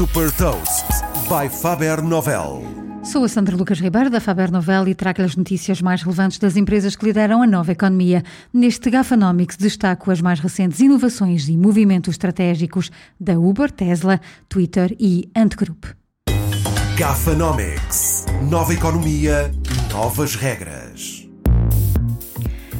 Super Toast by Faber Novel. Sou a Sandra Lucas Ribeiro da Faber Novel e trago as notícias mais relevantes das empresas que lideram a nova economia. Neste Gafanomics destaco as mais recentes inovações e movimentos estratégicos da Uber, Tesla, Twitter e Ant Group. Gafanomics. Nova economia, novas regras.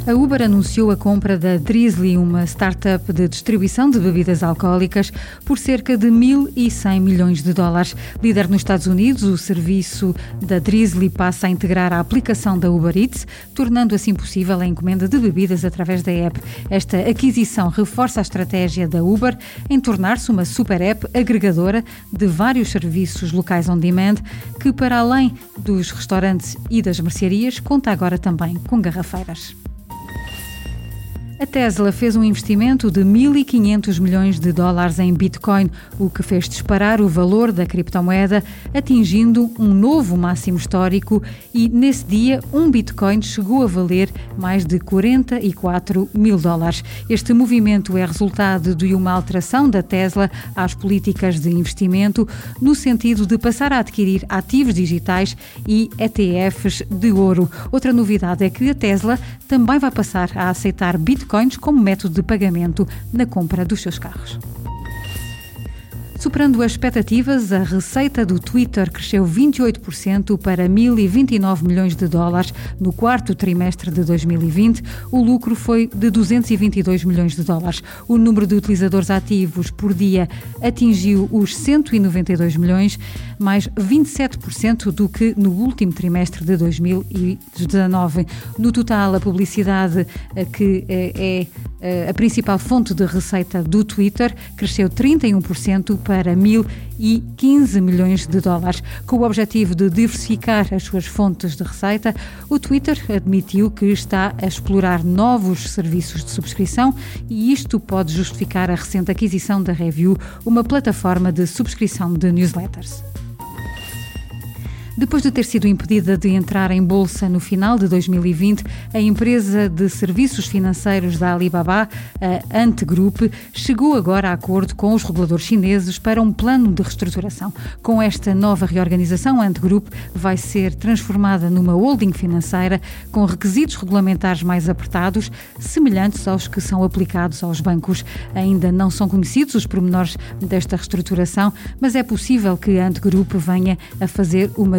A Uber anunciou a compra da Drizzly, uma startup de distribuição de bebidas alcoólicas, por cerca de 1.100 milhões de dólares. Líder nos Estados Unidos, o serviço da Drizzly passa a integrar a aplicação da Uber Eats, tornando assim possível a encomenda de bebidas através da app. Esta aquisição reforça a estratégia da Uber em tornar-se uma super app agregadora de vários serviços locais on demand, que para além dos restaurantes e das mercearias, conta agora também com garrafeiras. A Tesla fez um investimento de 1.500 milhões de dólares em Bitcoin, o que fez disparar o valor da criptomoeda, atingindo um novo máximo histórico e, nesse dia, um Bitcoin chegou a valer mais de 44 mil dólares. Este movimento é resultado de uma alteração da Tesla às políticas de investimento, no sentido de passar a adquirir ativos digitais e ETFs de ouro. Outra novidade é que a Tesla também vai passar a aceitar Bitcoin bitcoins como método de pagamento na compra dos seus carros. Superando as expectativas, a receita do Twitter cresceu 28% para 1.029 milhões de dólares no quarto trimestre de 2020. O lucro foi de 222 milhões de dólares. O número de utilizadores ativos por dia atingiu os 192 milhões, mais 27% do que no último trimestre de 2019. No total, a publicidade eh, que eh, é eh, a principal fonte de receita do Twitter cresceu 31% para 1.015 milhões de dólares. Com o objetivo de diversificar as suas fontes de receita, o Twitter admitiu que está a explorar novos serviços de subscrição e isto pode justificar a recente aquisição da Review, uma plataforma de subscrição de newsletters. Depois de ter sido impedida de entrar em bolsa no final de 2020, a empresa de serviços financeiros da Alibaba, a Ant Group, chegou agora a acordo com os reguladores chineses para um plano de reestruturação. Com esta nova reorganização, a Ant Group vai ser transformada numa holding financeira com requisitos regulamentares mais apertados, semelhantes aos que são aplicados aos bancos. Ainda não são conhecidos os pormenores desta reestruturação, mas é possível que a Ant Group venha a fazer uma